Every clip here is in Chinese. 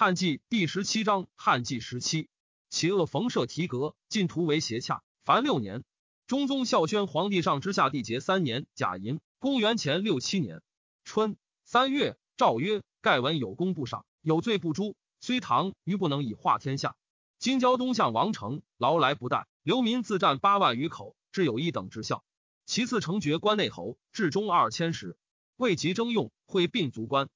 汉纪第十七章，汉纪十七，其恶冯舍提格，晋图为邪洽，凡六年。中宗孝宣皇帝上之下缔结三年，甲寅，公元前六七年春三月，诏曰：盖闻有功不赏，有罪不诛，虽唐于不能以化天下。今交东向王城，劳来不怠，流民自战八万余口，至有一等之效。其次成爵关内侯，至中二千石，未及征用，会并族官。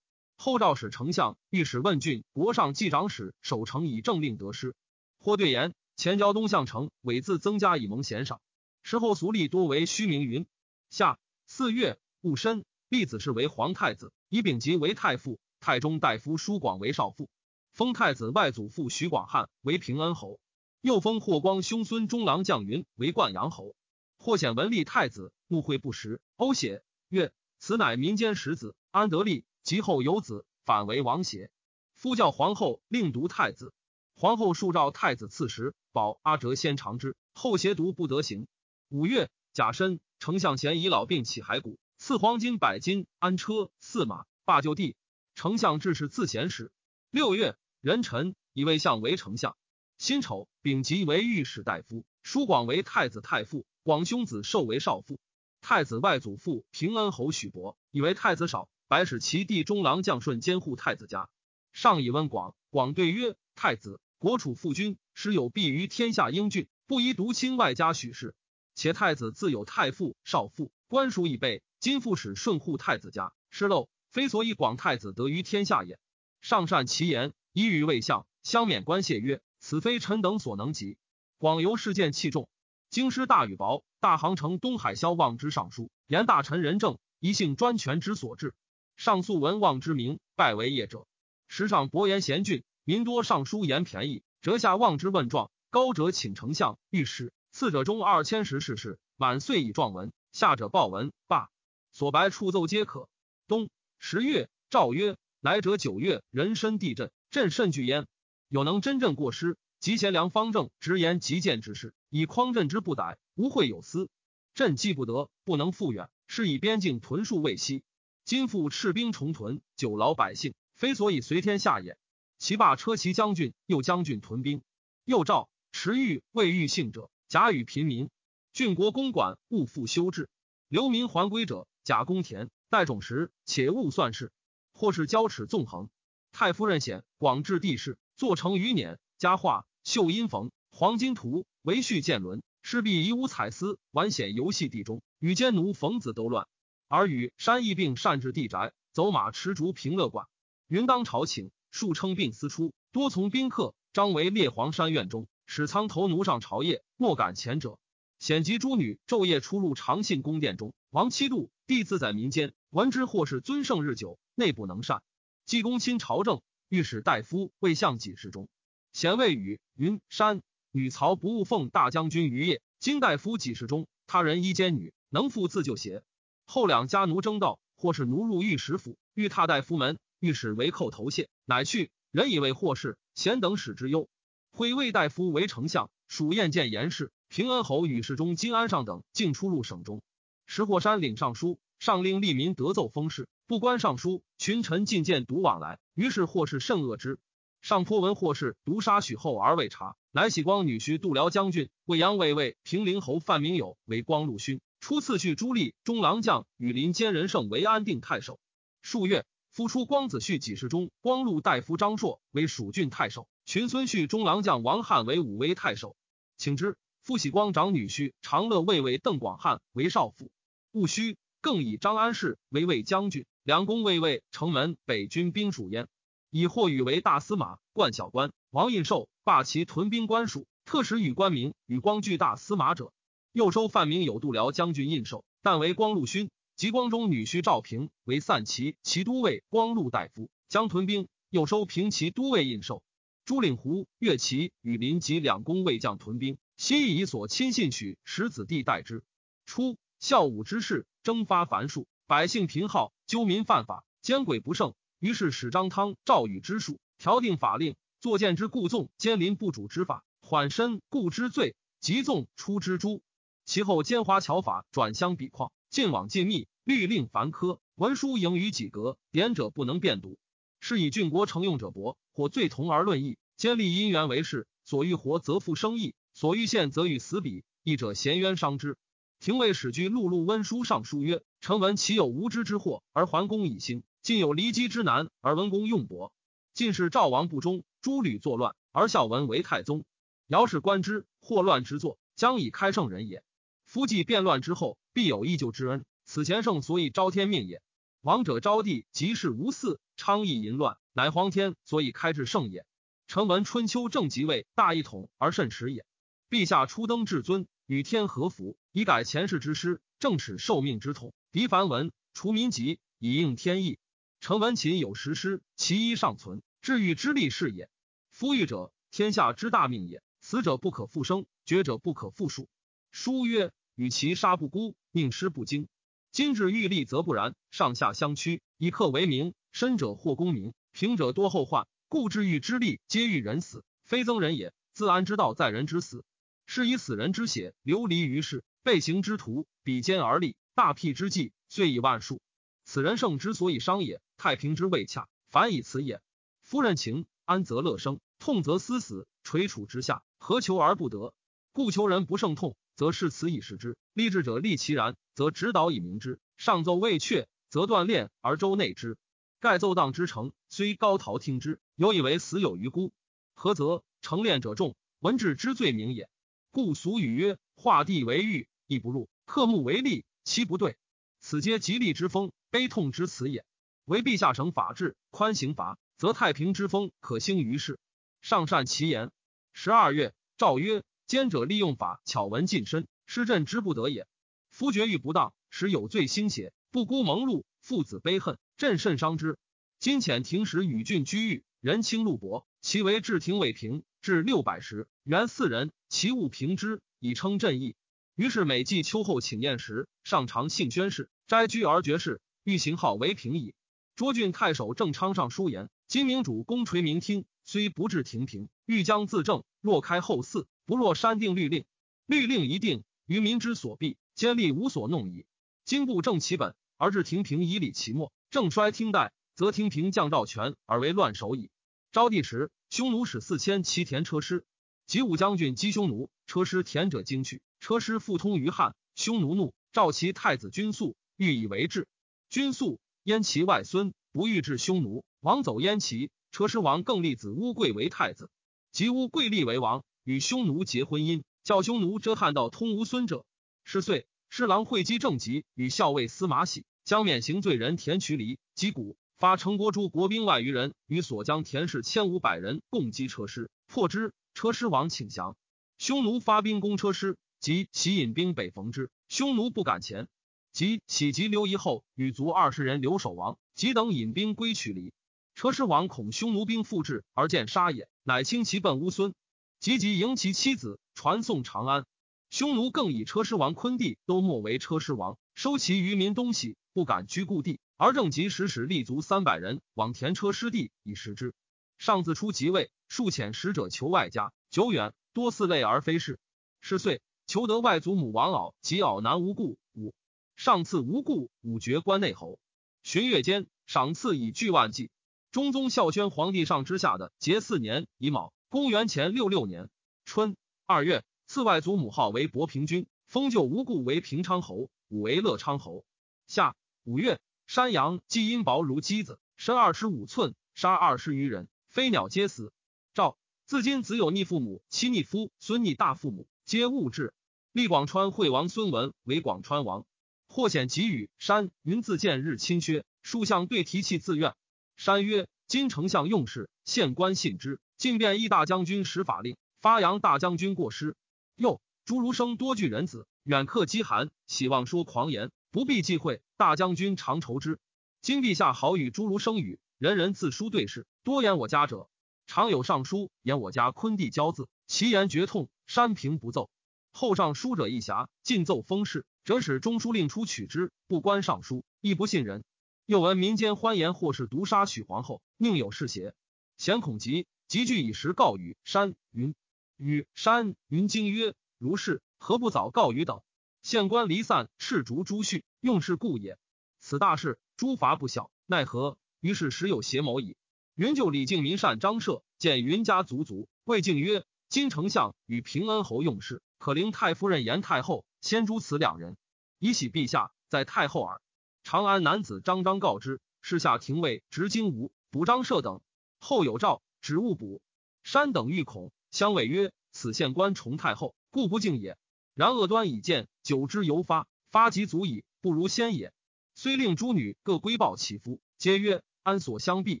后诏使丞相、御史问郡、国上记长史守城以政令得失。或对言：前交东向城，伪自增加以蒙贤赏。时后俗吏多为虚名云。下四月戊申，立子氏为皇太子，以丙吉为太傅，太中大夫叔广为少傅，封太子外祖父徐广汉为平恩侯，又封霍光兄孙中郎将云为灌阳侯。霍显文立太子，穆会不识，欧写曰：“此乃民间始子，安得立？及后有子，反为王邪。”夫教皇后令读太子，皇后数召太子赐食，保阿哲先尝之，后邪读不得行。五月，甲申，丞相嫌遗老病起骸骨，赐黄金百斤，安车驷马，罢就地。丞相致仕自贤时。六月，壬辰，以魏相为丞相。辛丑，丙吉为御史大夫，叔广为太子太傅，广兄子寿为少傅。太子外祖父平恩侯许伯以为太子少，白使其弟中郎将顺监护太子家。上以问广，广对曰：“太子国储父君，实有弊于天下英俊，不宜独亲外家许氏。”且太子自有太傅、少傅，官属已备。今复使顺护太子家，失漏，非所以广太子得于天下也。上善其言，以与魏相相免官谢曰：“此非臣等所能及。”广由事件器重，京师大禹薄，大行城东海萧望之上书，言大臣仁政，一姓专权之所至。上素闻望之名，拜为业者。时上伯言贤俊，民多上书言便宜，折下望之问状。高者请丞相、御史。次者中二千石事事，满岁以状文；下者报文罢。所白处奏皆可。冬十月，诏曰：来者九月，人身地震，朕甚惧焉。有能真正过失，及贤良方正，直言极谏之事，以匡朕之不逮，无会有司。朕既不得，不能复远，是以边境屯戍未息。今复赤兵重屯，久劳百姓，非所以随天下也。其罢车骑将军，又将军屯兵。又诏持欲未欲幸者。甲与平民，郡国公馆勿复修治，流民还归者，甲公田代种时，且勿算事。或是交齿纵横。太夫人显广治地势，作成余辇，佳画绣阴缝，黄金图为序剑轮，势必以五彩丝玩显游戏地中，与奸奴冯子斗乱，而与山邑并善治地宅，走马持竹平乐馆。云当朝请，数称病私出，多从宾客。张为列黄山院中。使苍头奴上朝谒，莫敢前者。显及诸女昼夜出入长信宫殿中，王七度，弟自在民间，闻之或是尊圣日久，内不能善。济公亲朝政，御史大夫未相几事中。贤谓语云山女曹不误奉大将军于业，今大夫几事中，他人一奸女，能复自救邪？后两家奴争道，或是奴入御史府，欲踏大夫门，御史为寇头谢，乃去。人以为或是贤等使之忧。徽魏大夫为丞相，属燕见严氏、平恩侯与世中金安上等，竟出入省中。石霍山领尚书，上令吏民得奏封事，不关尚书，群臣进谏独往来。于是霍氏甚恶之。上颇闻霍氏毒杀许后而未察，乃喜光女婿度辽将军、魏阳卫尉平陵侯范明友为光禄勋，初次叙朱立中郎将羽林兼仁胜为安定太守。数月，复出光子婿几世中光禄大夫张硕为蜀郡太守。群孙叙中郎将王翰为武威太守，请之。傅喜光长女婿长乐卫尉邓广汉为少傅。戊戌，更以张安世为卫将军，梁公卫尉城门北军兵属焉。以霍宇为大司马，冠小官。王印寿罢其屯兵官属，特使与官民与光具大司马者。又收范明有度辽将军印绶，但为光禄勋。及光中女婿赵平为散骑骑都尉、光禄大夫，将屯兵。又收平骑都尉印绶。朱令狐、岳齐与林及两宫卫将屯兵，悉以所亲信许使子弟代之。初，孝武之事征发繁数，百姓贫好，纠民犯法，奸诡不胜。于是使张汤、赵禹之术，调定法令，作谏之故纵奸临不主之法，缓身故之罪，即纵出之诛。其后奸猾巧法转相比况，尽往尽密，律令繁苛，文书盈于几格，典者不能辨读。是以郡国承用者薄，或罪同而论义，兼立因缘为事。所欲活则复生义，所欲陷则与死比。义者咸冤伤之。廷尉史居碌碌温书上书曰：臣闻其有无知之祸而桓公以兴，晋有离姬之难而文公用薄。晋是赵王不忠，诸吕作乱，而孝文为太宗。尧是观之，祸乱之作，将以开圣人也。夫既变乱之后，必有义救之恩。此前圣所以昭天命也。王者昭帝即是无嗣，昌邑淫乱，乃皇天所以开治圣也。臣闻春秋正即位，大一统而甚始也。陛下初登至尊，与天和服，以改前世之师，正使受命之统。敌凡文，除民籍，以应天意。臣闻秦有十师，其一尚存，治愈之力是也。夫欲者，天下之大命也。死者不可复生，绝者不可复数。书曰：与其杀不孤，宁失不惊。今至欲立则不然，上下相趋，以克为名。深者获功名，平者多后患。故治欲之力，皆欲人死，非增人也。自安之道，在人之死。是以死人之血流离于世，被行之徒比肩而立，大辟之计，遂以万数。此人胜之所以伤也。太平之未洽，反以此也。夫人情安则乐生，痛则思死。垂楚之下，何求而不得？故求人不胜痛，则视此以视之；立志者立其然，则指导以明之。上奏未却，则锻炼而周内之。盖奏当之成，虽高陶听之。犹以为死有余辜，何则？成练者众，文治之罪名也。故俗语曰：“画地为玉，亦不入；刻木为利，其不对。”此皆吉利之风，悲痛之词也。唯陛下省法治，宽刑罚，则太平之风可兴于世。上善其言。十二月，诏曰：“奸者利用法，巧闻近身，失朕之不得也。夫绝狱不当，使有罪兴邪，不孤蒙禄，父子悲恨，朕甚伤之。今遣庭使与郡居狱。”人轻禄薄，其为至廷未平，至六百石，原四人，其物平之，以称朕意。于是每季秋后请宴时，上常信宣誓，斋居而绝世，欲行号为平矣。卓郡太守郑昌上书言：今明主公垂明听，虽不至庭平，欲将自正。若开后嗣，不若删定律令。律令一定，于民之所必，监吏无所弄矣。今不正其本，而至庭平以理其末，正衰听代。则廷平降赵权而为乱首矣。昭帝时，匈奴使四千骑田车师，及武将军击匈奴，车师田者惊去，车师复通于汉。匈奴怒，召其太子君素，欲以为质。君素燕齐外孙，不欲治匈奴，王走燕齐。车师王更立子乌贵为太子，及乌贵立为王，与匈奴结婚姻，教匈奴遮汉道通无孙者。是岁，侍郎会稽正吉与校尉司马喜将免刑罪人田渠离击鼓。发成国诸国兵万余人，与所将田氏千五百人共击车师，破之。车师王请降。匈奴发兵攻车师，即其引兵北逢之，匈奴不敢前。即起及留遗后，与卒二十人留守王，即等引兵归曲离。车师王恐匈奴兵复至而见杀也，乃轻骑奔乌孙，急急迎其妻子，传送长安。匈奴更以车师王昆弟都莫为车师王，收其余民东西，不敢居故地。而正及时使立足三百人往田车师地以食之。上自出即位，数遣使者求外家，久远多似累而非事。是岁，求得外祖母王媪及媪男无故。五上赐无故五爵关内侯。旬月间，赏赐以巨万计。中宗孝宣皇帝上之下的节四年乙卯，公元前六六年春二月，赐外祖母号为博平君，封就无故为平昌侯，武为乐昌侯。夏五月。山羊既阴薄如鸡子，身二十五寸，杀二十余人，飞鸟皆死。赵自今子有逆父母、妻逆夫、孙逆大父母，皆勿治。立广川惠王孙文为广川王。或显给予山云自见日侵削，数相对提气自愿。山曰：今丞相用事，县官信之。进变义大将军使法令，发扬大将军过失。又诸儒生多惧人子，远客饥寒，喜妄说狂言。不必忌讳，大将军常愁之。今陛下好与诸儒生语，人人自书对视，多言我家者，常有上书言我家昆弟骄字，其言绝痛，山平不奏。后上书者一侠，尽奏封事，则使中书令出取之，不关上书，亦不信人。又闻民间欢言，或是毒杀许皇后，宁有是邪？嫌恐急，急具以时告与山云。与山云惊曰：如是，何不早告与等？县官离散，赤逐朱旭，用事故也。此大事，诸罚不小，奈何？于是时有邪谋矣。云就李敬民善张舍见云家族族，魏敬曰：“金丞相与平恩侯用事，可令太夫人言太后，先诛此两人，以喜陛下，在太后耳。”长安男子张张告之，事下廷尉执金吾补张舍等。后有诏，指物补。山等欲恐，相谓曰：“此县官崇太后，故不敬也。然恶端已见，久之犹发，发及足矣，不如先也。”虽令诸女各归报其夫，皆曰：“安所相避？”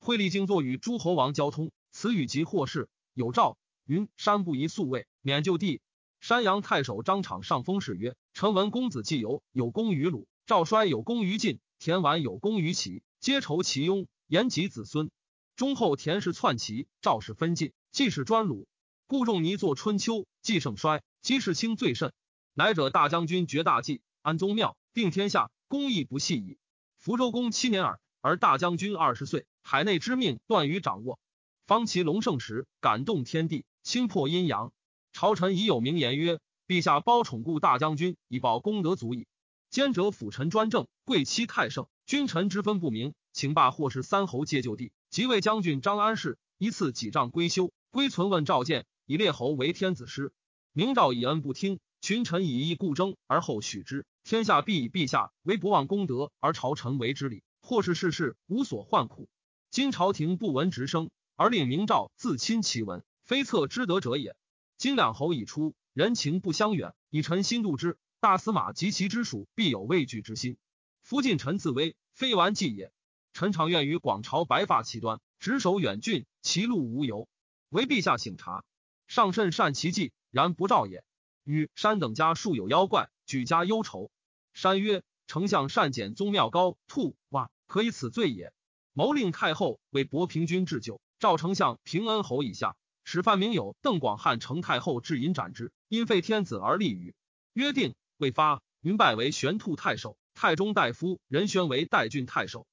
惠利经坐与诸侯王交通，此语及祸事有诏云：山不宜宿卫，免就地。山阳太守张敞上封事曰：“臣闻公子季游有功于鲁，赵衰有功于晋，田完有功于齐，皆仇其庸，言及子孙。忠后田氏篡齐，赵氏分晋，季氏专鲁，故仲尼作春秋，季盛衰，姬氏兴最甚。乃者大将军绝大计，安宗庙，定天下，公义不细矣。福州公七年耳，而大将军二十岁。”海内之命断于掌握，方其隆盛时，感动天地，清破阴阳。朝臣已有名言曰：“陛下褒宠故大将军，以报功德足矣。”兼者辅臣专政，贵戚太盛，君臣之分不明，请罢或是三侯皆就地。即位将军张安世一次几丈归休，归存问召见，以列侯为天子师。明诏以恩不听，群臣以义故争，而后许之。天下必以陛下为不忘功德，而朝臣为之礼。或是世事无所患苦。今朝廷不闻直声，而令明诏自亲其文，非策之德者也。今两侯已出，人情不相远，以臣心度之。大司马及其之属，必有畏惧之心。夫晋臣自危，非玩计也。臣常愿于广朝白发其端，执守远郡，其路无由。唯陛下省察，上甚善其计，然不召也。与山等家数有妖怪，举家忧愁。山曰：丞相善检宗庙高兔哇，可以此罪也。谋令太后为博平君置酒，赵丞相平恩侯以下，使范明友、邓广汉成太后至饮斩之，因废天子而立于约定未发。云拜为玄兔太守，太中大夫任宣为代郡太守。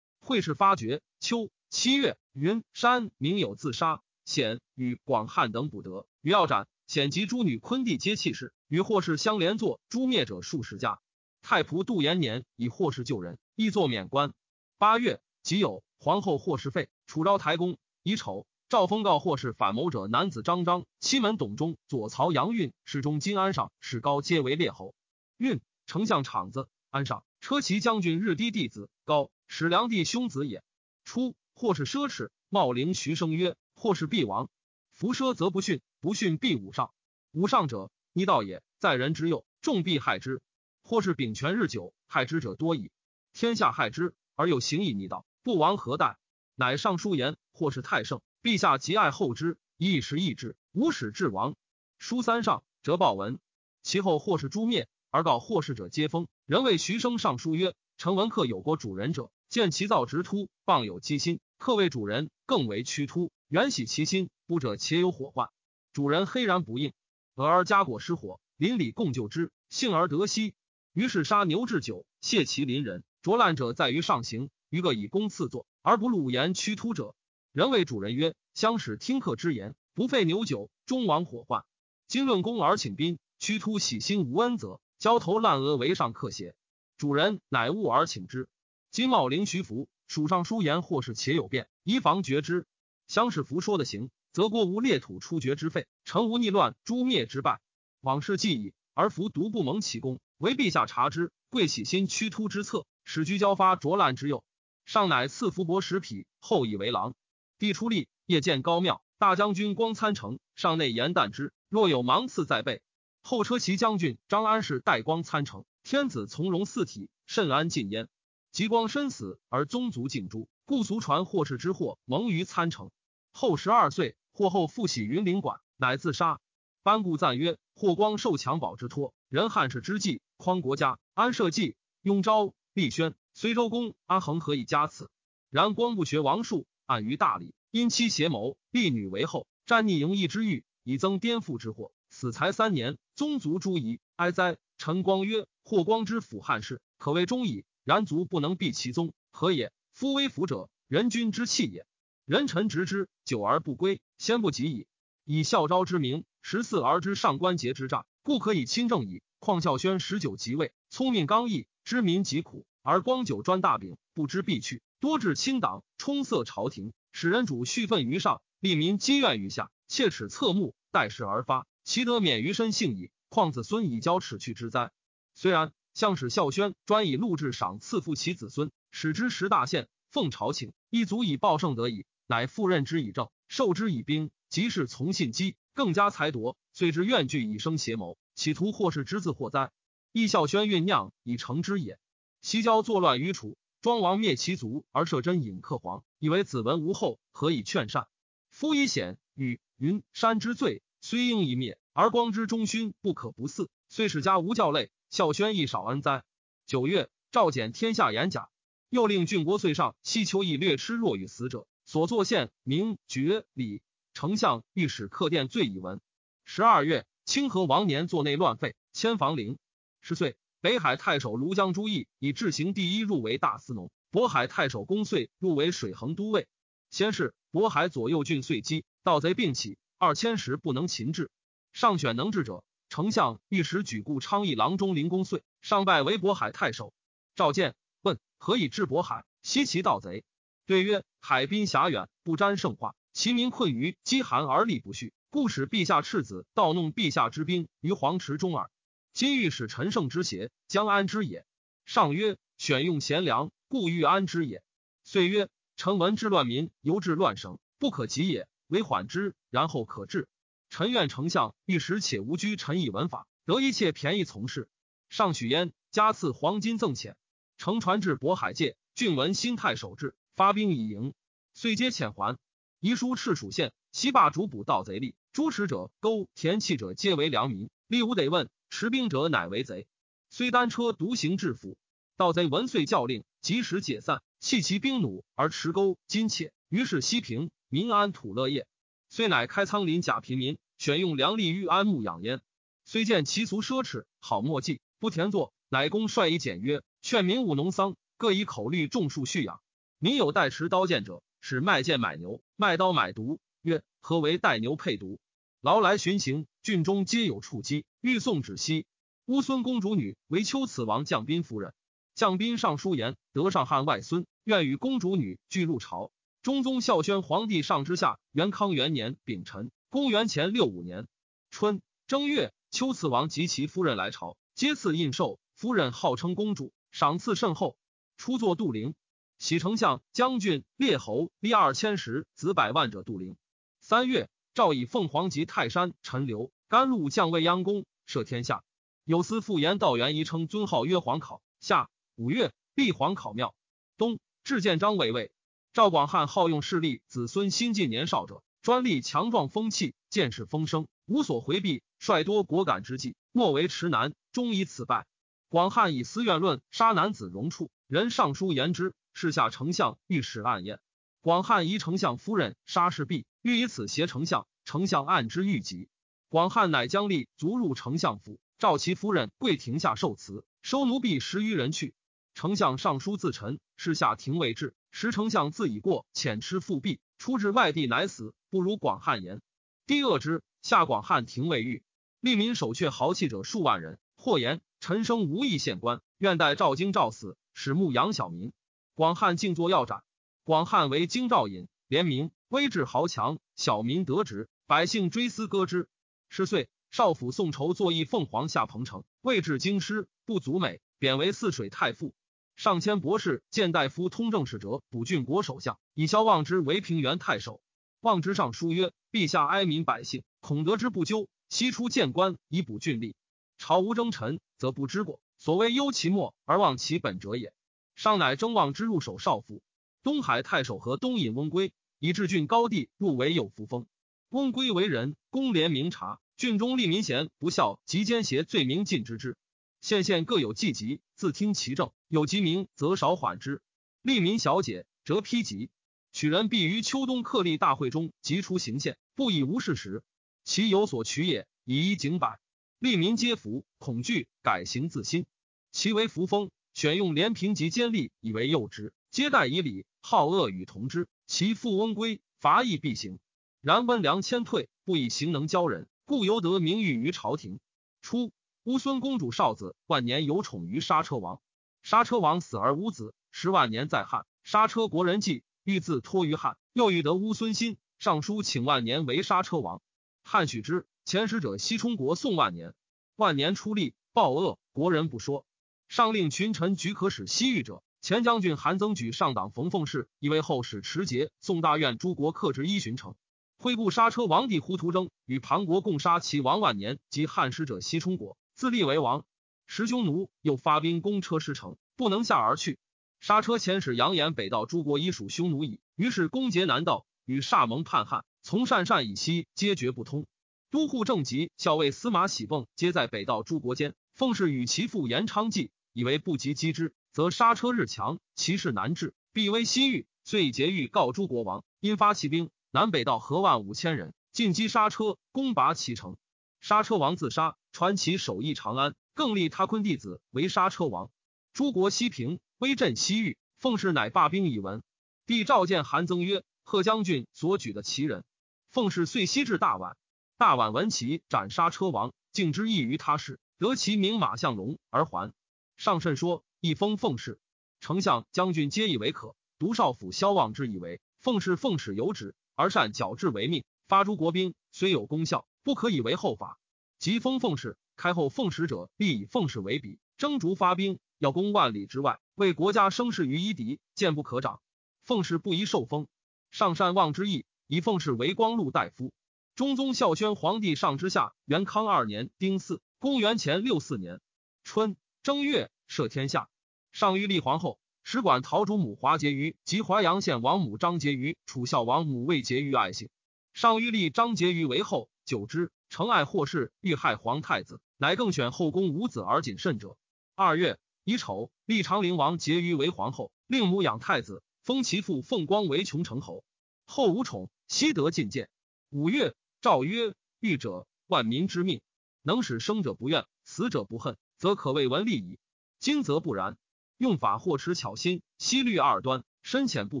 会试发觉，秋七月，云山明有自杀，显与广汉等捕得，于要斩。显及诸女昆弟皆弃世，与霍氏相连坐诛灭者数十家。太仆杜延年以霍氏救人，亦作免官。八月，即有。皇后霍氏废，楚昭台公以丑，赵封告霍氏反谋者男子张张、西门董忠、左曹杨运、侍中金安上、史高皆为列侯。运丞相场子，安上车骑将军日低弟子，高史良弟兄子也。初，或是奢侈，茂陵徐生曰：“或是必亡，夫奢则不逊，不逊必武上。武上者，逆道也，在人之右，众必害之。或是秉权日久，害之者多矣。天下害之，而又行以逆道。”不亡何待？乃上书言，或是太盛，陛下极爱后之，一时易之，无使至亡。书三上，则报文。其后或是诛灭，而告或是者皆封。人谓徐生上书曰：“臣闻客有过主人者，见其造直突，傍有机心；客谓主人更为屈突，原喜其心。不者且有火患。主人黑然不应，俄而家果失火，邻里共救之，幸而得息。于是杀牛置酒，谢其邻人。着烂者在于上行。”余各以公赐作，而不鲁言屈突者，人谓主人曰：“相使听客之言，不废牛酒，终亡火患。今论功而请宾，屈突喜心无恩则，焦头烂额为上客邪？主人乃恶而请之。今茂陵徐福蜀上书言，或是且有变，宜防绝之。相士福说的行，则国无裂土出绝之费，城无逆乱诛灭之败。往事既矣，而福独不蒙其功，唯陛下察之，贵喜心屈突之策，使居交发浊烂之右。”上乃赐福伯十匹，后以为郎。帝出立，夜见高庙，大将军光参城，上内言旦之。若有芒刺在背，后车骑将军张安世代光参城。天子从容四体，甚安尽焉。极光身死，而宗族尽诛，故俗传霍氏之祸蒙于参城。后十二岁，霍后复徙云林馆，乃自杀。班固赞曰：霍光受襁褓之托，人汉室之计，匡国家，安社稷，雍昭、立宣。随周公阿衡何以加此？然光不学王术，暗于大礼，因妻邪谋，立女为后，战逆营邑之欲，以增颠覆之祸。死才三年，宗族诸夷，哀哉！陈光曰：“霍光之辅汉室，可谓忠矣。然卒不能避其宗，何也？夫威服者，人君之器也。人臣执之，久而不归，先不及矣。以孝昭之名，十四而知上官桀之诈，故可以亲政矣。况孝宣十九即位，聪明刚毅，知民疾苦。”而光久专大柄，不知必去，多至清党，充塞朝廷，使人主蓄愤于上，利民积怨于下，切齿侧目，待事而发，其得免于身性矣。况子孙以交齿去之哉？虽然，相使孝宣专以禄制赏赐福其子孙，使之十大县，奉朝请，亦足以报圣德矣。乃复任之以政，授之以兵，即是从信机，更加才夺，遂之怨惧以生邪谋，企图或是之字祸哉？亦孝宣酝酿以成之也。西郊作乱于楚，庄王灭其族而设真尹克皇，以为子文无后，何以劝善？夫以显与云山之罪，虽应一灭，而光之忠勋不可不嗣。虽使家无教类，孝宣亦少恩哉？九月，诏减天下严甲，又令郡国岁上西丘邑略吃若与死者。所作县名爵礼，丞相御史客殿罪以闻。十二月，清河王年作内乱废，迁房陵。十岁，北海太守庐江朱毅以治行第一入为大司农，渤海太守公遂入为水衡都尉。先是，渤海左右郡遂击盗贼并起，二千石不能擒治。上选能治者，丞相御史举故昌邑郎中林公遂上拜为渤海太守。召见，问何以治渤海，西其盗贼？对曰：海滨狭远，不沾圣化，其民困于饥寒而力不恤，故使陛下赤子盗弄陛下之兵于黄池中耳。今欲使陈胜之邪，将安之也。上曰：选用贤良，故欲安之也。遂曰：臣闻治乱民，由治乱省，不可及也。为缓之，然后可治。臣愿丞相一时且无拘，臣以文法，得一切便宜从事。上许焉，加赐黄金赠遣。乘船至渤海界，郡闻新太守至。发兵以迎，遂皆遣还。遗书赤蜀县，西霸主捕盗贼吏，诸持者、勾田契者，皆为良民。吏无得问，持兵者乃为贼。虽单车独行至府，盗贼闻遂教令，及时解散，弃其兵弩而持钩金切。于是西平，民安土乐业。虽乃开仓林甲平民，选用良吏欲安牧养焉。虽见其俗奢侈，好墨迹，不田作，乃公率以简约，劝民务农桑，各以口律种树蓄养。民有带持刀剑者，使卖剑买牛，卖刀买犊。曰：何为带牛配犊？劳来巡行，郡中皆有触机。欲送止息。乌孙公主女为丘此王将宾夫人。将宾上书言：得上汉外孙，愿与公主女俱入朝。中宗孝宣皇帝上之下，元康元年丙辰，公元前六五年春正月，丘次王及其夫人来朝，皆赐印绶。夫人号称公主，赏赐甚厚。初作杜陵。喜丞相、将军、列侯立二千石子百万者，杜陵。三月，诏以凤凰及泰山、陈留、甘露降未央宫，赦天下。有司复言道元仪称尊号曰皇考。夏五月，立皇考庙。冬，至建章卫尉。赵广汉好用势力，子孙新晋年少者，专立强壮风气，见识风声，无所回避，率多果敢之计，莫为迟难，终以此败。广汉以私怨论杀男子容处，人上书言之。是下丞相御史暗验，广汉疑丞相夫人杀士婢，欲以此挟丞相。丞相暗之欲急，广汉乃将吏卒入丞相府，召其夫人跪庭下受辞，收奴婢十余人去。丞相上书自陈，是下廷未至，时丞相自已过，遣吃复辟，出至外地乃死，不如广汉言。帝恶之，下广汉廷未狱，吏民守阙豪气者数万人。或言陈生无意献官，愿待赵京赵死，使牧养小民。广汉静坐要斩。广汉为京兆尹，廉明，威志豪强，小民得职，百姓追思歌之。十岁，少府宋筹作义凤凰下彭城，位至京师，不足美，贬为泗水太傅。上迁博士，谏大夫通政使者，补郡国首相，以萧望之为平原太守。望之上书曰：“陛下哀民百姓，恐得之不究，悉出谏官以补郡吏。朝无征臣，则不知过。所谓忧其末而忘其本者也。”上乃征望之入守少府，东海太守和东尹翁归，以至郡高地入为有福封。翁归为人，公廉明察，郡中吏民贤不孝及奸邪罪名尽之之。县县各有计疾，自听其政，有吉名则少缓之。利民小解，则批疾。取人必于秋冬克吏大会中即出行县，不以无事时，其有所取也，以一警百。利民皆服，恐惧，改行自新。其为扶风。选用廉平及奸吏以为诱之，接待以礼，好恶与同之。其富翁归，伐义必行。然温良谦退，不以行能教人，故犹得名誉于朝廷。初，乌孙公主少子，万年有宠于刹车王。刹车王死而无子，十万年在汉。刹车国人祭，欲自托于汉，又欲得乌孙心，上书请万年为刹车王。汉许之。前使者西充国宋万年，万年出力报恶，国人不说。上令群臣举可使西域者。前将军韩增举上党冯凤氏，以为后使持节。宋大院诸国克之一巡城。挥故刹车王帝胡图征与庞国共杀其王万年及汉使者西充国，自立为王。时匈奴又发兵攻车师城，不能下而去。刹车遣使扬言北道诸国已属匈奴矣。于是攻劫南道，与萨蒙叛汉，从鄯善以西皆绝不通。都护正吉、校尉司马喜泵皆在北道诸国间。奉氏与其父延昌计，以为不及击之，则刹车日强，其势难治，必危西域。遂以劫狱告诸国王，因发骑兵，南北道合万五千人，进击刹车，攻拔其城。刹车王自杀，传其首义长安，更立他昆弟子为刹车王。诸国西平，威震西域。奉氏乃罢兵以闻。帝召见韩增曰：“贺将军所举的奇人。”奉氏遂西至大宛。大宛闻其斩杀车王，敬之异于他事，得其名马向龙而还。上甚说，一封奉氏。丞相将军皆以为可。独少府萧望之以为奉氏奉使有旨，而善矫治为命，发诸国兵，虽有功效，不可以为后法。即封奉氏，开后奉使者，必以奉氏为比，征逐发兵，要攻万里之外，为国家生事于夷狄，剑不可长。奉氏不宜受封。上善望之意，以奉氏为光禄大夫。中宗孝宣皇帝上之下，元康二年丁巳，公元前六四年春正月，赦天下。上谕立皇后，使管陶主母华婕妤及淮阳县王母张婕妤、楚孝王母魏婕妤爱姓。上谕立张婕妤为后，久之，成爱祸事，欲害皇太子，乃更选后宫无子而谨慎者。二月乙丑，立长陵王婕妤为皇后，令母养太子，封其父凤光为琼城侯。后无宠，悉得进谏。五月。诏曰：欲者，万民之命，能使生者不怨，死者不恨，则可谓文利矣。今则不然，用法或持巧心，息虑二端，深浅不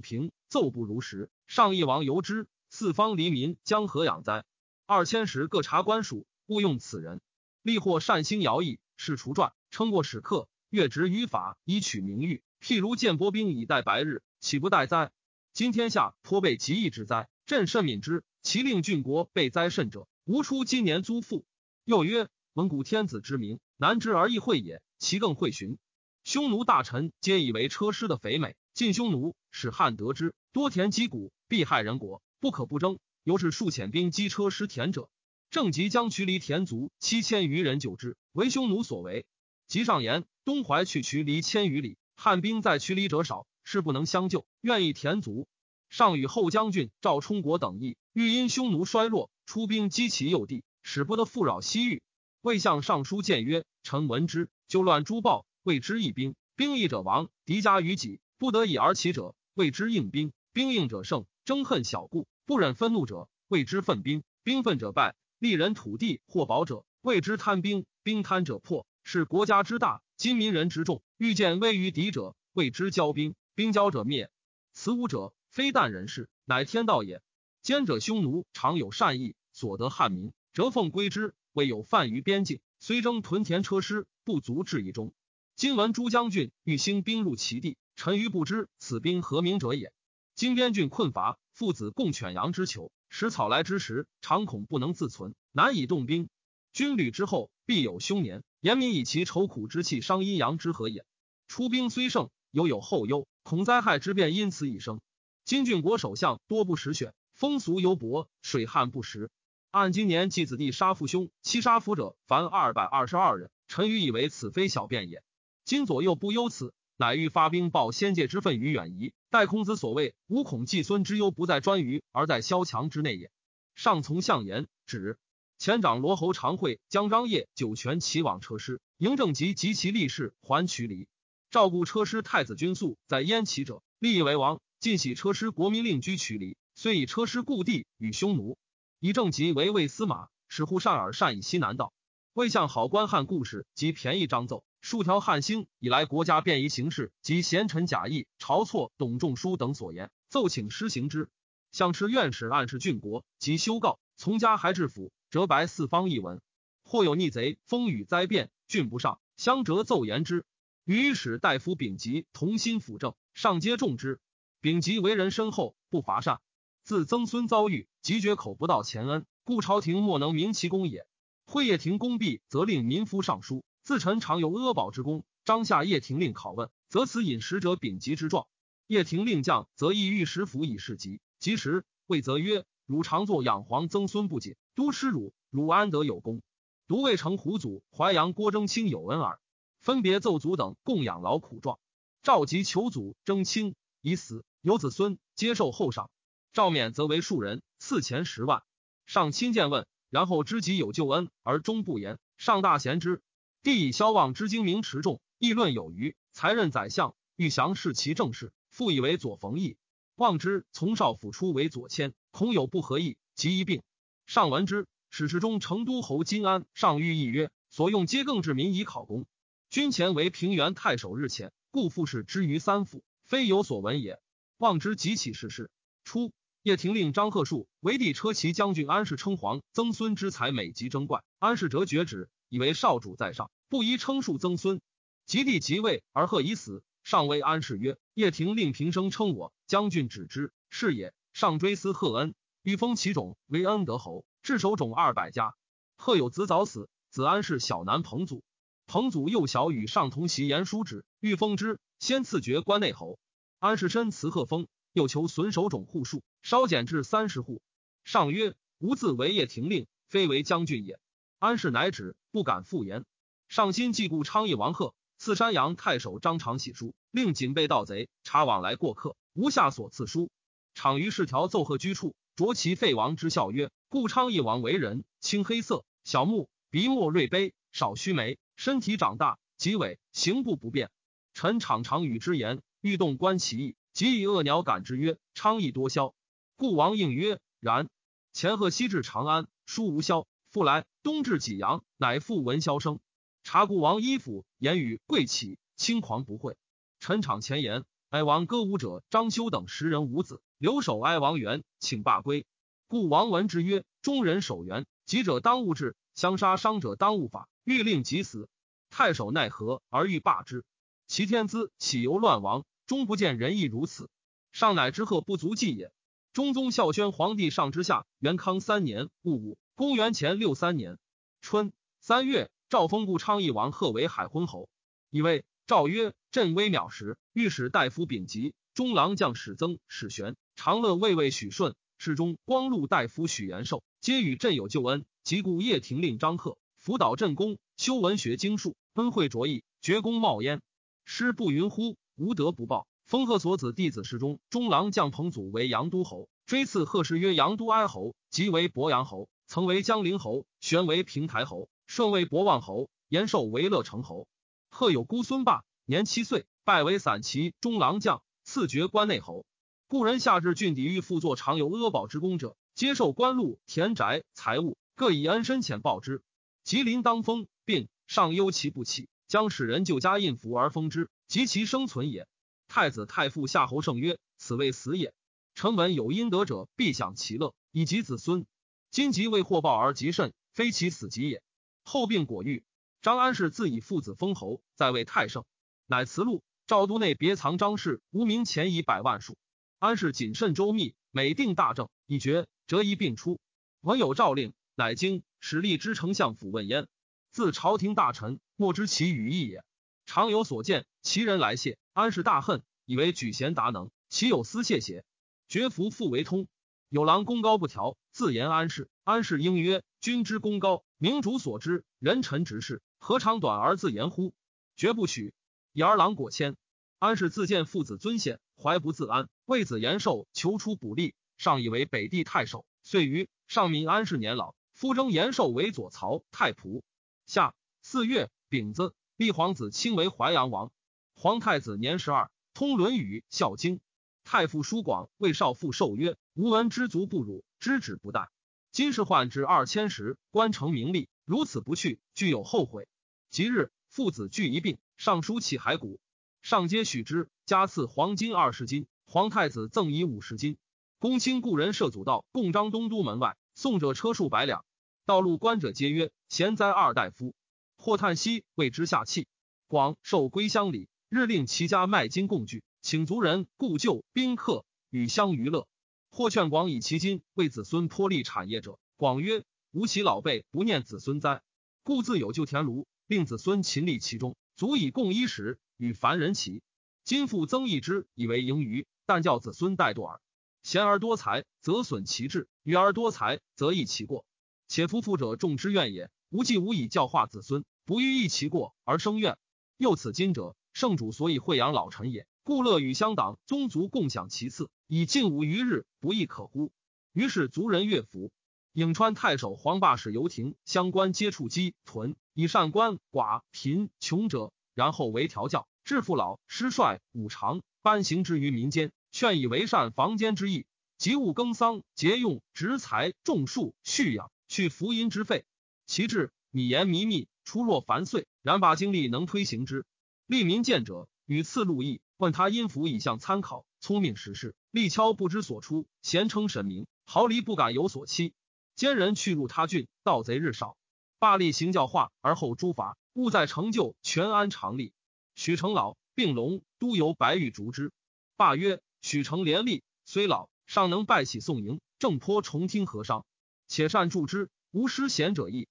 平，奏不如实。上一王由之，四方黎民将何养哉？二千石各察官署，勿用此人。立或善兴徭役，是除传，称过史客，越职于法，以取名誉。譬如建波兵以待白日，岂不待哉？今天下颇被极易之灾，朕甚悯之。其令郡国被灾甚者，无出今年租赋。又曰：蒙古天子之名，难知而易会也。其更会寻。匈奴大臣皆以为车师的肥美，晋匈奴使汉得之，多田击谷，必害人国，不可不争。由是数遣兵击车师田者，正即将渠离田卒七千余人救之，为匈奴所为。即上言东淮去渠离千余里，汉兵在渠离者少，是不能相救，愿意田卒。上与后将军赵充国等议。欲因匈奴衰落，出兵击其右地，使不得复扰西域。魏相尚书谏曰：“臣闻之，就乱诸暴，谓之义兵。兵役者亡，敌家于己，不得已而起者，谓之应兵。兵应者胜，争恨小故，不忍愤怒者，谓之愤兵。兵愤者败，利人土地或宝者，谓之贪兵。兵贪者破，是国家之大，今民人之众。欲见危于敌者，谓之骄兵。兵骄者灭。此五者，非但人事，乃天道也。”奸者匈奴常有善意，所得汉民折奉归之，未有犯于边境，虽征屯田车师，不足至一中。今闻诸将军欲兴兵入其地，臣愚不知此兵何名者也。今边郡困乏，父子共犬羊之求，食草来之时，常恐不能自存，难以动兵。军旅之后，必有凶年，严民以其愁苦之气伤阴阳之和也。出兵虽胜，犹有后忧，恐灾害之变因此已生。金郡国首相多不识选。风俗犹薄，水旱不时。按今年继子弟杀父兄，妻杀父者，凡二百二十二人。臣愚以为此非小便也。今左右不忧此，乃欲发兵报先界之愤于远夷。待孔子所谓“吾恐季孙之忧不在专于，而在萧墙之内也”。上从相言，指前长罗侯常会将张掖酒泉齐往车师，嬴政吉及其力士还渠离，照顾车师太子君素在燕齐者，立以为王。尽喜车师国民令居渠离。虽以车师故地与匈奴，以正吉为魏司马，使护善尔善以西南道。魏向好官汉故事及便宜章奏，数条汉兴以来国家便宜形势及贤臣贾谊、晁错、董仲舒等所言，奏请施行之。相持院使暗示郡国及修告，从家还至府，折白四方一文。或有逆贼，风雨灾变，郡不上，相折奏言之。与使大夫丙吉同心辅政，上皆重之。丙吉为人深厚，不乏善。自曾孙遭遇，即绝口不到前恩，故朝廷莫能明其功也。会叶廷公毕，则令民夫上书，自臣常有阿保之功。张下叶廷令拷问，则此饮食者丙吉之状。叶廷令将，则意御食府以示吉。及时，谓则曰：“汝常作养皇曾孙不解，都吃汝，汝安得有功？独未成胡祖、淮阳郭征卿有恩耳。分别奏祖等供养劳苦状。召集求祖征卿已死，有子孙，接受后赏。赵冕则为庶人，赐钱十万。上亲见问。”然后知己有救恩而终不言，上大贤之。帝以萧望之精明持重，议论有余，才任宰相，欲降视其政事，复以为左冯异。望之从少府出为左迁，恐有不合意，即一病。上闻之，史事中成都侯金安上谕议曰：所用皆更治民以考功。君前为平原太守日前，故复士之于三府，非有所闻也。望之即起事事。初。叶廷令张贺树为帝车骑将军安氏称皇曾孙之才美极争怪，安氏折绝止，以为少主在上，不宜称树曾孙。及帝即位而贺已死，上谓安氏曰：“叶廷令平生称我将军，止之是也。”上追思贺恩，欲封其种为恩德侯，至守种二百家。贺有子早死，子安氏小男彭祖，彭祖幼小与上同席言书旨，欲封之，先赐爵关内侯。安氏深辞贺封。又求损守种户数，稍减至三十户。上曰：“吾自为业停令，非为将军也。”安氏乃止，不敢复言。上心既故昌邑王贺，赐山阳太守张长喜书，令警备盗贼，查往来过客。无下所赐书。场于是条奏贺居处，着其废王之孝曰：“故昌邑王为人，青黑色，小目，鼻墨锐悲，少须眉，身体长大，极伟，行步不便。臣常常与之言，欲动观其意。”即以恶鸟感之曰：“昌邑多枭。”故王应曰：“然。”前贺西至长安，书无消。复来，东至济阳，乃复闻萧声。察故王衣服言语贵起，轻狂不讳。陈场前言：“哀王歌舞者张修等十人无子，留守哀王园，请罢归。”故王闻之曰：“中人守园，急者当务治，相杀伤者当务法。欲令即死，太守奈何而欲罢之？其天资岂由乱王？”终不见仁义如此，上乃之贺不足计也。中宗孝宣皇帝上之下，元康三年戊午，公元前六三年春三月，赵封故昌邑王贺为海昏侯。以为诏曰：“朕微渺时，御史大夫丙吉、中郎将史曾、史玄、长乐卫尉许顺、侍中光禄大夫许延寿，皆与朕有旧恩。即故叶廷令张贺辅导朕功，修文学经术，恩惠卓异，绝功冒焉。师不云乎？”无德不报，封贺所子弟子侍中中郎将彭祖为阳都侯，追赐贺氏曰阳都哀侯，即为博阳侯。曾为江陵侯，玄为平台侯，顺为博望侯，延寿为乐成侯。贺有姑孙霸，年七岁，拜为散骑中郎将，赐爵关内侯。故人下至郡邸，欲复作常有阿保之功者，接受官禄、田宅、财物，各以恩深浅报之。吉林当封，并上忧其不起，将使人就加印符而封之。及其生存也。太子太傅夏侯胜曰：“此谓死也。臣闻有阴德者，必享其乐，以及子孙。今即为祸报而极甚，非其死极也。”后病果愈。张安氏自以父子封侯，在位太盛，乃辞禄。赵都内别藏张氏，无名钱以百万数。安氏谨慎周密，每定大政，以决折一并出。闻有诏令，乃经使吏之丞相府问焉。自朝廷大臣，莫知其语意也。常有所见，其人来谢，安氏大恨，以为举贤达能，岂有私谢邪？绝服复为通。有郎功高不调，自言安氏。安氏应曰：“君之功高，明主所知，人臣直事，何尝短而自言乎？”绝不许。以儿郎果谦。安氏自见父子尊贤，怀不自安，为子延寿，求出补吏，上以为北地太守。遂于上民安氏年老，夫征延寿为左曹太仆。下四月丙子。立皇子亲为淮阳王，皇太子年十二，通《论语》《孝经》。太傅叔广为少父受曰：“吾闻知足不辱，知止不殆。今世换至二千石，官成名利，如此不去，具有后悔。”即日，父子俱一病，上书起骸骨，上皆许之，加赐黄金二十斤。皇太子赠以五十斤。公卿故人设祖道，共张东都门外，送者车数百两。道路观者皆曰：“贤哉，二大夫！”或叹息，谓之下气。广受归乡里，日令其家卖金共聚，请族人、故旧宾客与相娱乐。或劝广以其金为子孙颇立产业者，广曰：“吾其老辈不念子孙哉？故自有旧田庐，令子孙勤力其中，足以供衣食，与凡人齐。今复增益之，以为盈余，但教子孙怠惰耳。贤而多财，则损其志；愚而多财，则益其过。且夫妇者众之怨也。无计无以教化子孙，不欲益其过而生怨。又此今者，圣主所以惠养老臣也。”故乐与乡党宗族共享其次，以尽吾余日，不亦可乎？于是族人乐服。颍川太守黄霸使游亭相关皆处积屯，以善官寡贫穷者，然后为调教，致父老师帅五常，颁行之于民间，劝以为善房间之意。及物耕桑，节用植财，种树畜养，去福音之费。其志米言弥密，出若繁岁，然把精力能推行之。利民见者，与次路易。问他音符以向参考，聪明识事，力敲不知所出，贤称神明，毫厘不敢有所欺。奸人去入他郡，盗贼日少。霸力行教化，而后诛伐，务在成就，全安常立。许成老并龙，都由白玉逐之。罢曰：许成连立，虽老，尚能拜喜送迎，正颇重听和商，且善助之，无失贤者意。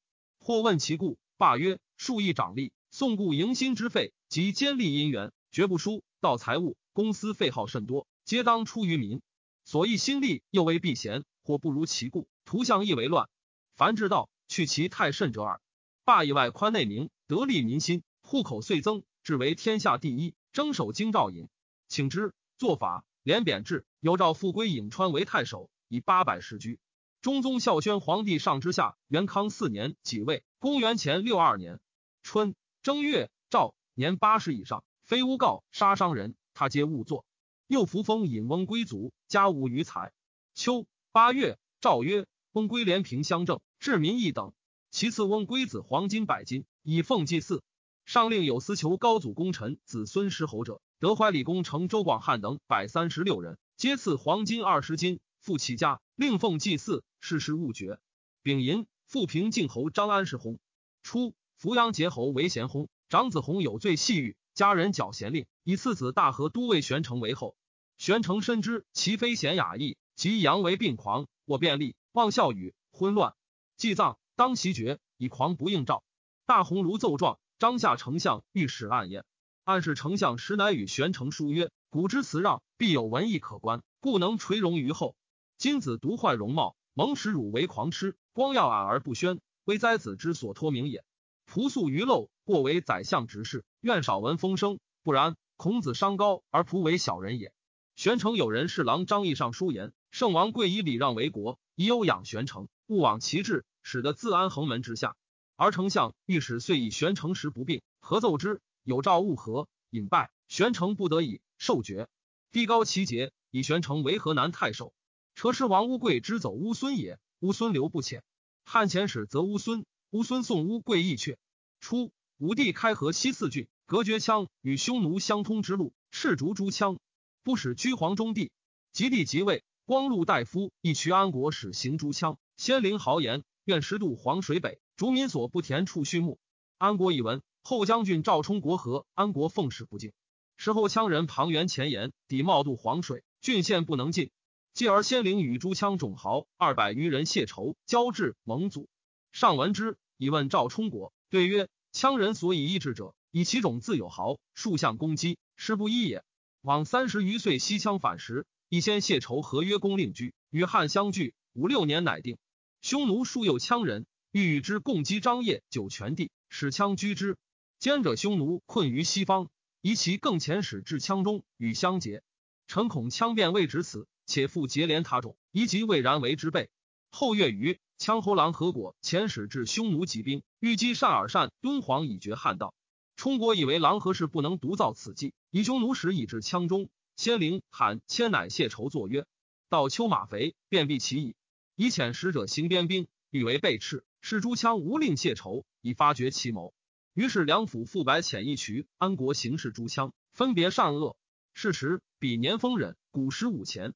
或问其故，罢曰：数亿长吏，送故迎新之费，及监利姻缘，绝不输。盗财物，公司费耗甚多，皆当出于民。所益心力，又为避嫌，或不如其故，图相亦为乱。凡至道，去其太甚者耳。罢以外宽内明，得利民心，户口遂增，至为天下第一。征守京兆尹，请之做法，连贬制，有诏复归颍川为太守，以八百石居。中宗孝宣皇帝上之下，元康四年己未，公元前六二年春正月，诏年八十以上。非诬告杀伤人，他皆误作。又扶风引翁归族，家无余财。秋八月，诏曰：翁归连平乡政，治民一等。其次，翁归子黄金百斤，以奉祭祀。上令有司求高祖功臣子孙失侯者，德怀理公成周广汉等百三十六人，皆赐黄金二十斤，附其家，令奉祭祀。世事勿绝。丙寅，复平靖侯张安世薨。初，扶阳节侯为贤薨，长子弘有罪细狱。家人矫贤令，以次子大和都尉玄成为后。玄成深知其非贤雅义，即阳为病狂，我便利望孝语，昏乱。祭葬当袭爵，以狂不应诏。大鸿胪奏状，张下丞相御史暗言。暗示丞相实乃与玄成书曰：“古之辞让，必有文义可观，故能垂荣于后。今子独坏容貌，蒙使辱为狂痴，光耀迩而不宣，为哉子之所托名也。仆素愚陋。”或为宰相执事，愿少闻风声。不然，孔子商高而仆为小人也。玄成有人侍郎张毅上书言：圣王贵以礼让为国，以有养玄成，勿往其志，使得自安横门之下。而丞相御史遂以玄成时不病，合奏之，有诏勿和，引败。玄成不得已受爵。帝高其节，以玄成为河南太守。车师王乌贵之走乌孙也，乌孙留不遣。汉遣使则乌孙，乌孙送乌贵义阙。初。武帝开河西四郡，隔绝羌与匈奴相通之路，赤逐诸羌，不使居黄中地。及帝即位，光禄大夫亦驱安国使行诸羌。先灵豪言，愿十渡黄水北，逐民所不田处畜牧。安国以闻，后将军赵充国和安国奉使不敬。事后羌人庞元前言，抵冒渡黄水，郡县不能进。继而先灵与诸羌种豪二百余人谢仇，交至蒙祖。上闻之，以问赵充国，对曰。羌人所以抑制者，以其种自有豪，数相攻击，实不一也。往三十余岁西羌反时，一先谢仇，合约公令居，与汉相聚，五六年乃定。匈奴数有羌人，欲与之共击张掖、酒泉地，使羌居之。兼者匈奴困于西方，以其更遣使至羌中与相结。臣恐羌变未止此，且复结连他种，宜即未然为之备。后月余。羌侯郎何果遣使至匈奴集兵，欲击善尔善、敦煌以绝汉道。冲国以为郎何氏不能独造此计，以匈奴使以至羌中。先灵罕迁乃谢仇作曰：“到秋马肥，便必其矣。”以遣使者行边兵，欲为备斥。是诸羌无令谢仇，以发觉其谋。于是梁府复白遣一渠安国行事诸羌，分别善恶。是时，比年丰忍，古时五钱。